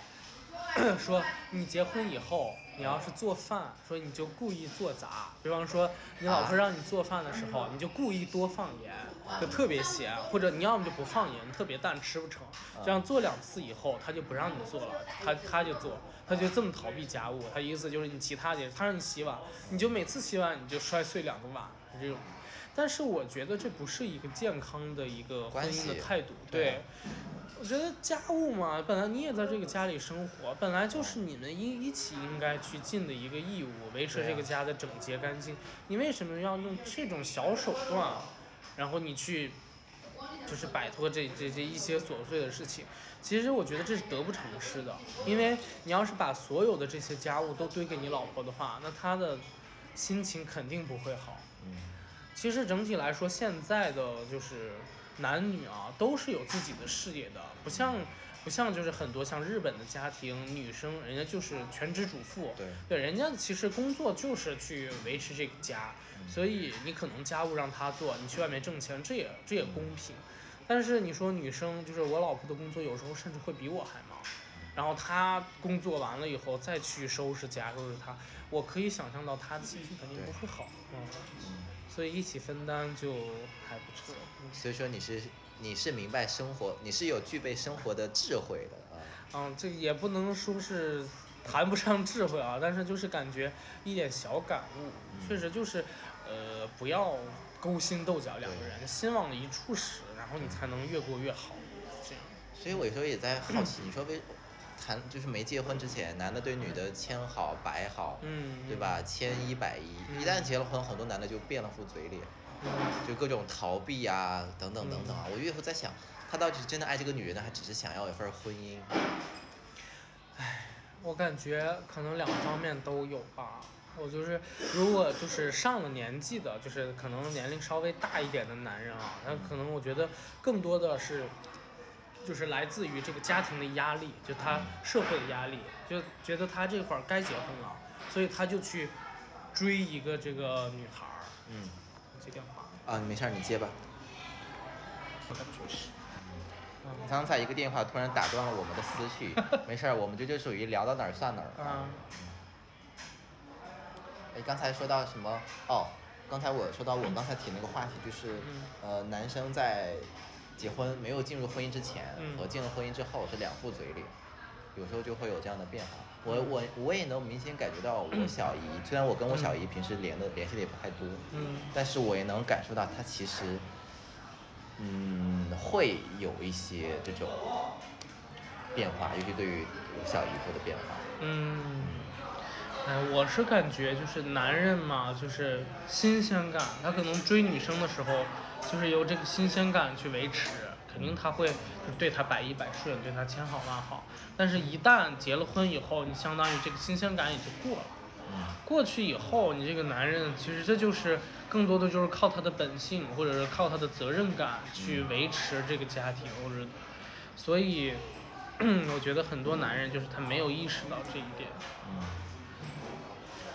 说你结婚以后，你要是做饭，说你就故意做杂，比方说你老婆让你做饭的时候，你就故意多放盐，就特别咸，或者你要么就不放盐，特别淡，吃不成。这样做两次以后，他就不让你做了，他他就做，他就这么逃避家务。他意思就是你其他的，他让你洗碗，你就每次洗碗你就摔碎两个碗这种。但是我觉得这不是一个健康的一个婚姻的态度，对。我觉得家务嘛，本来你也在这个家里生活，本来就是你们一一起应该去尽的一个义务，维持这个家的整洁干净。你为什么要用这种小手段，然后你去，就是摆脱这这这一些琐碎的事情？其实我觉得这是得不偿失的，因为你要是把所有的这些家务都堆给你老婆的话，那她的心情肯定不会好。其实整体来说，现在的就是。男女啊都是有自己的事业的，不像不像就是很多像日本的家庭，女生人家就是全职主妇，对对，人家其实工作就是去维持这个家，所以你可能家务让她做，你去外面挣钱，这也这也公平。但是你说女生，就是我老婆的工作有时候甚至会比我还忙，然后她工作完了以后再去收拾家，收拾她，我可以想象到她的心情肯定不会好，嗯。所以一起分担就还不错。所以说你是你是明白生活，你是有具备生活的智慧的啊。嗯，这也不能说是谈不上智慧啊，但是就是感觉一点小感悟，确实就是呃不要勾心斗角，两个人心往一处使，然后你才能越过越好。这样。所以我有时候也在好奇，你说为。谈就是没结婚之前，男的对女的千好百好，嗯，对吧？千依百依。一旦结了婚，很多男的就变了副嘴脸，就各种逃避啊，等等等等啊。我有时候在想，他到底是真的爱这个女人呢，还只是想要一份婚姻？唉，我感觉可能两方面都有吧。我就是，如果就是上了年纪的，就是可能年龄稍微大一点的男人啊，那可能我觉得更多的是。就是来自于这个家庭的压力，就他社会的压力，就觉得他这会儿该结婚了，所以他就去追一个这个女孩儿。嗯。接电话。啊，没事儿，你接吧。我感觉是。刚才一个电话突然打断了我们的思绪，没事儿，我们这就属于聊到哪儿算哪儿。嗯。哎，刚才说到什么？哦，刚才我说到我刚才提那个话题，就是呃，男生在。结婚没有进入婚姻之前和进入婚姻之后是两副嘴脸，有时候就会有这样的变化。我我我也能明显感觉到我小姨，虽然我跟我小姨平时连的联系的也不太多，但是我也能感受到她其实，嗯，会有一些这种变化，尤其对于小姨夫的变化。嗯，哎，我是感觉就是男人嘛，就是新鲜感，他可能追女生的时候。就是由这个新鲜感去维持，肯定他会对他百依百顺，对他千好万好。但是，一旦结了婚以后，你相当于这个新鲜感也就过了。过去以后，你这个男人其实这就是更多的就是靠他的本性，或者是靠他的责任感去维持这个家庭，或者，所以，我觉得很多男人就是他没有意识到这一点。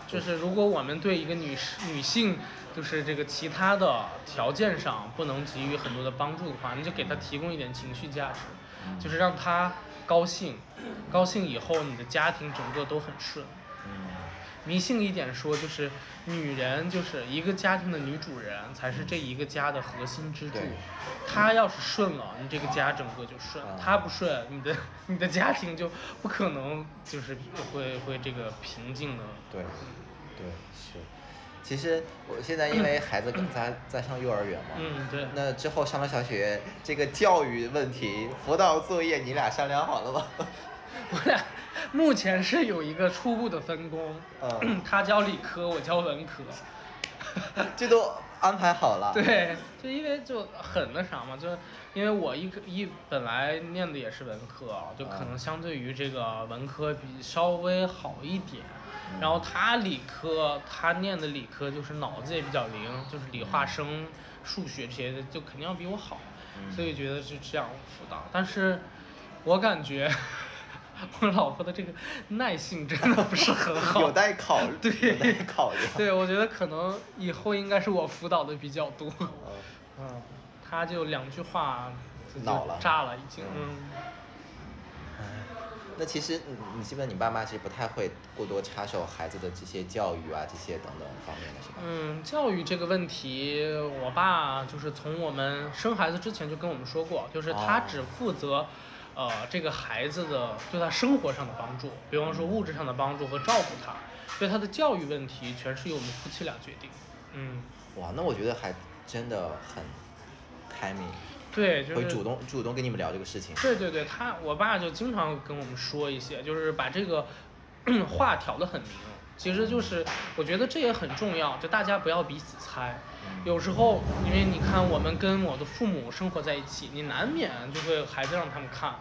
就是如果我们对一个女士女性，就是这个其他的条件上不能给予很多的帮助的话，你就给他提供一点情绪价值，就是让他高兴，高兴以后你的家庭整个都很顺。迷信一点说，就是女人就是一个家庭的女主人，才是这一个家的核心支柱。她要是顺了，你这个家整个就顺；她不顺，你的你的家庭就不可能就是会会这个平静的。对，对是。其实我现在因为孩子在在上幼儿园嘛，嗯对。那之后上了小学，这个教育问题、辅导作业，你俩商量好了吗？我俩目前是有一个初步的分工，嗯他教理科，我教文科。这都安排好了。对，就因为就很那啥嘛，就因为我一个一本来念的也是文科，就可能相对于这个文科比稍微好一点。然后他理科，他念的理科就是脑子也比较灵，就是理化生、数学这些的，就肯定要比我好。所以觉得是这样辅导，但是我感觉 我老婆的这个耐性真的不是很好。有待考虑。对。有待考量。对，我觉得可能以后应该是我辅导的比较多。嗯。嗯，他就两句话就恼了，炸了已经。嗯。哎，那其实你你基本你爸妈其实不太会过多插手孩子的这些教育啊这些等等方面的是吧？嗯，教育这个问题，我爸就是从我们生孩子之前就跟我们说过，就是他只负责，呃，这个孩子的对他生活上的帮助，比方说物质上的帮助和照顾他，对他的教育问题全是由我们夫妻俩决定。嗯。哇，那我觉得还真的很开明。对，就是会主动主动跟你们聊这个事情。对对对，他我爸就经常跟我们说一些，就是把这个 话挑得很明。其实就是我觉得这也很重要，就大家不要彼此猜。有时候因为你看我们跟我的父母生活在一起，你难免就会孩子让他们看。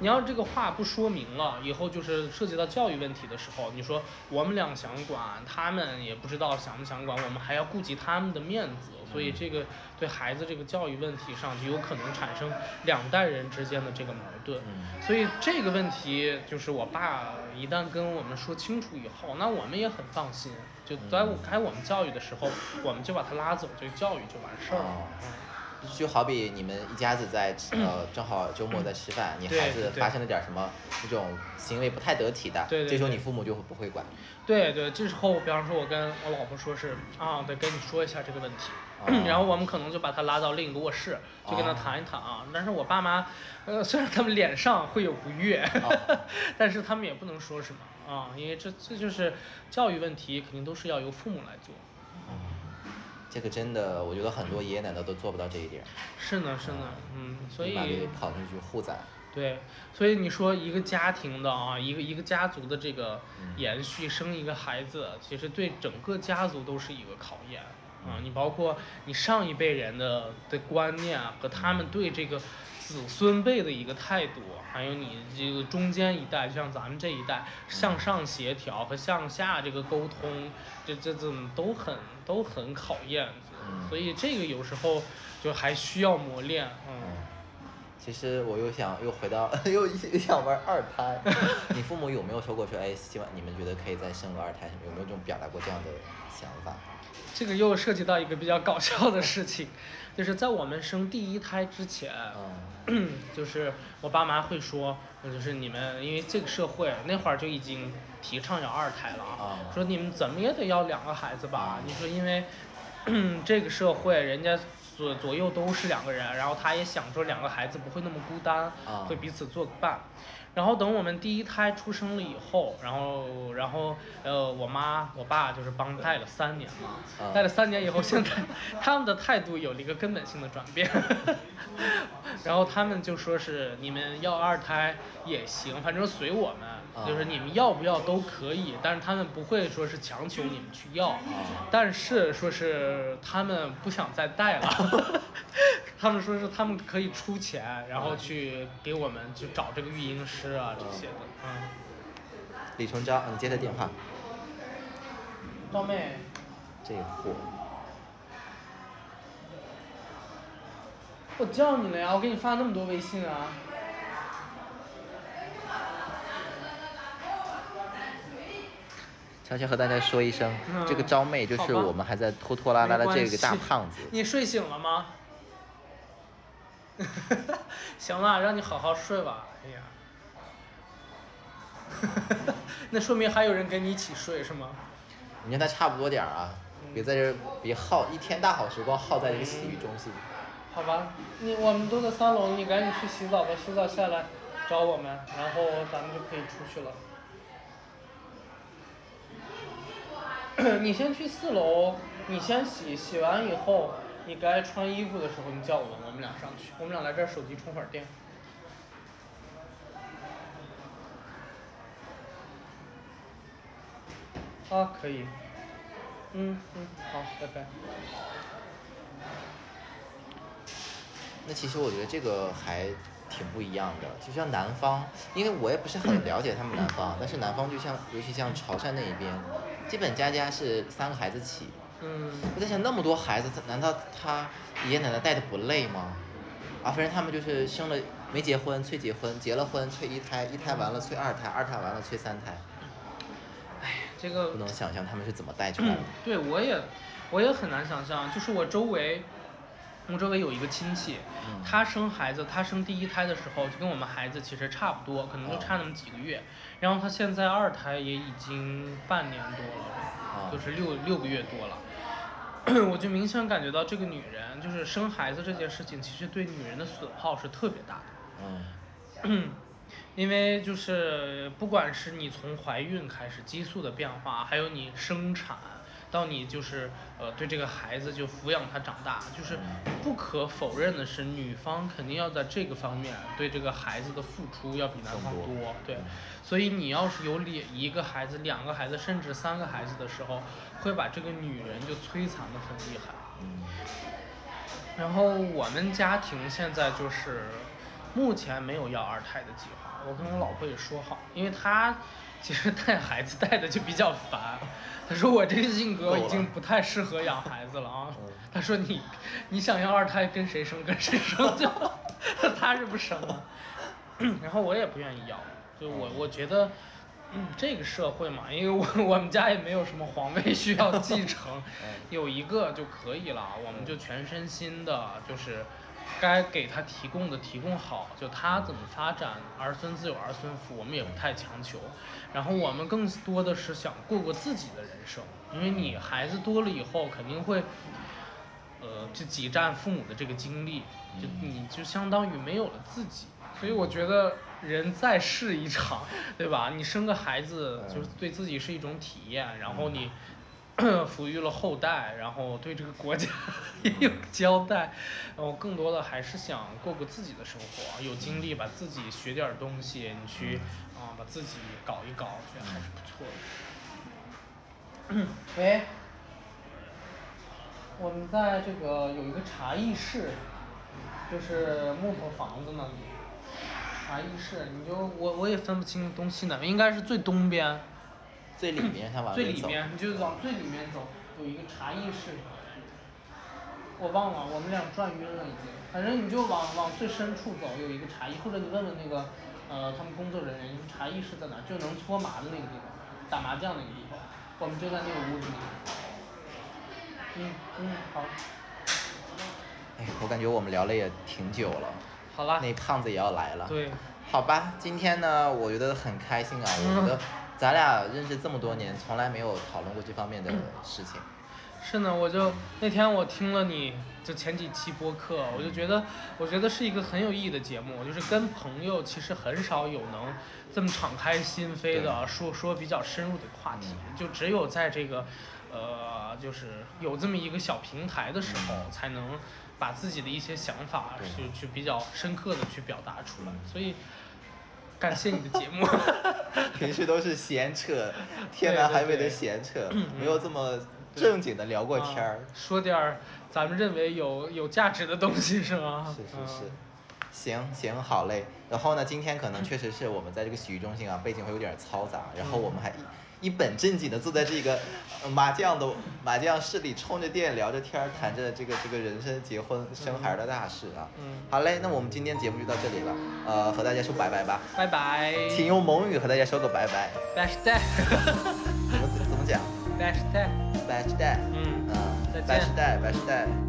你要这个话不说明了，以后就是涉及到教育问题的时候，你说我们俩想管，他们也不知道想不想管，我们还要顾及他们的面子，所以这个对孩子这个教育问题上就有可能产生两代人之间的这个矛盾。所以这个问题就是我爸一旦跟我们说清楚以后，那我们也很放心，就在该我们教育的时候，我们就把他拉走，这个教育就完事儿了。就好比你们一家子在呃正好周末在吃饭，你孩子发生了点什么这种行为不太得体的，这时候你父母就会不会管。对对，这时候比方说我跟我老婆说是啊，得跟你说一下这个问题，然后我们可能就把他拉到另一个卧室，就跟他谈一谈啊。但是我爸妈，呃，虽然他们脸上会有不悦，但是他们也不能说什么啊，因为这这就是教育问题，肯定都是要由父母来做。这个真的，我觉得很多爷爷奶奶都做不到这一点。是呢，是呢，嗯，所以跑出去护崽。对，所以你说一个家庭的啊，一个一个家族的这个延续，生一个孩子，其实对整个家族都是一个考验啊。你包括你上一辈人的的观念和他们对这个子孙辈的一个态度，还有你这个中间一代，就像咱们这一代向上协调和向下这个沟通，这这这都很都很考验。所以这个有时候就还需要磨练，嗯。其实我又想又回到 又又想玩二胎，你父母有没有说过说哎希望你们觉得可以再生个二胎什么有没有这种表达过这样的想法？这个又涉及到一个比较搞笑的事情，就是在我们生第一胎之前，就是我爸妈会说，就是你们因为这个社会那会儿就已经提倡要二胎了啊，说你们怎么也得要两个孩子吧？你说因为 这个社会人家。左左右都是两个人，然后他也想说两个孩子不会那么孤单，会彼此作伴。然后等我们第一胎出生了以后，然后然后呃我妈我爸就是帮带了三年嘛，带了三年以后，现在 他们的态度有了一个根本性的转变，然后他们就说是你们要二胎也行，反正随我们，就是你们要不要都可以，但是他们不会说是强求你们去要，但是说是他们不想再带了，他们说是他们可以出钱，然后去给我们去找这个育婴师。是啊，这些的，嗯。李成章，你接他电话。赵妹。这货。我叫你了呀，我给你发那么多微信啊。悄悄和大家说一声，这个招妹就是我们还在拖拖拉拉的这个大胖子。你睡醒了吗？行了，让你好好睡吧。哎呀。那说明还有人跟你一起睡是吗？你跟他差不多点儿啊，别在这别耗一天大好时光耗在这个洗浴中心。好吧，你我们都在三楼，你赶紧去洗澡吧，洗澡下来找我们，然后咱们就可以出去了。你先去四楼，你先洗，洗完以后，你该穿衣服的时候你叫我们，我们俩上去，我们俩来这儿手机充会儿电。啊，可以。嗯嗯，好，拜拜。那其实我觉得这个还挺不一样的，就像南方，因为我也不是很了解他们南方，但是南方就像，尤其像潮汕那一边，基本家家是三个孩子起。嗯。我在想，那么多孩子，他难道他爷爷奶奶带的不累吗？啊，反正他们就是生了没结婚催结婚，结了婚催一胎，一胎完了催二胎，二胎完了催三胎。哎，这个不能想象他们是怎么带出来的。对，我也，我也很难想象。就是我周围，我周围有一个亲戚，他生孩子，他生第一胎的时候就跟我们孩子其实差不多，可能就差那么几个月。然后他现在二胎也已经半年多了，就是六六个月多了。我就明显感觉到这个女人，就是生孩子这件事情，其实对女人的损耗是特别大的。嗯。因为就是不管是你从怀孕开始激素的变化，还有你生产，到你就是呃对这个孩子就抚养他长大，就是不可否认的是，女方肯定要在这个方面对这个孩子的付出要比男方多，对。所以你要是有两一个孩子、两个孩子，甚至三个孩子的时候，会把这个女人就摧残的很厉害。嗯。然后我们家庭现在就是。目前没有要二胎的计划，我跟我老婆也说好，因为她其实带孩子带的就比较烦，她说我这个性格已经不太适合养孩子了啊，她说你你想要二胎跟谁生跟谁生就，她是不生了，然后我也不愿意要，就我我觉得这个社会嘛，因为我我们家也没有什么皇位需要继承，有一个就可以了，我们就全身心的就是。该给他提供的提供好，就他怎么发展，儿孙自有儿孙福，我们也不太强求。然后我们更多的是想过过自己的人生，因为你孩子多了以后，肯定会，呃，就挤占父母的这个精力，就你就相当于没有了自己。所以我觉得人再试一场，对吧？你生个孩子就是对自己是一种体验，然后你。抚育了后代，然后对这个国家 也有交代，然后更多的还是想过过自己的生活，有精力把自己学点东西，你去啊把自己搞一搞，觉得还是不错的。喂，我们在这个有一个茶艺室，就是木头房子那里，茶艺室，你就我我也分不清东西南，应该是最东边。最里面，他往最里面，你就往最里面走，有一个茶艺室。我忘了，我们俩转晕了已经。反正你就往往最深处走，有一个茶艺，或者你问问那个，呃，他们工作人员，你说茶艺室在哪？就能搓麻的那个地方，打麻将那个地方。我们就在那个屋子里。嗯嗯，好。哎，我感觉我们聊了也挺久了。好了。那胖子也要来了。对。好吧，今天呢，我觉得很开心啊，我觉得。咱俩认识这么多年，从来没有讨论过这方面的事情。是呢，我就那天我听了你就前几期播客，我就觉得，我觉得是一个很有意义的节目。就是跟朋友其实很少有能这么敞开心扉的说说比较深入的话题，就只有在这个，呃，就是有这么一个小平台的时候，才能把自己的一些想法去去比较深刻的去表达出来。所以。感谢你的节目，平时都是闲扯，天南海北的闲扯，没有这么正经的聊过天儿。说点儿咱们认为有有价值的东西是吗？是是是，行行好嘞。然后呢，今天可能确实是我们在这个洗浴中心啊，背景会有点嘈杂，然后我们还。一本正经的坐在这个麻将的麻将室里，充着电聊着天儿，谈着这个这个人生、结婚、生孩的大事啊。嗯。好嘞，那我们今天节目就到这里了，呃，和大家说拜拜吧。拜拜。请用蒙语和大家说个拜拜。拜拜。怎么怎么讲？拜拜。拜拜。嗯。嗯。拜拜拜拜。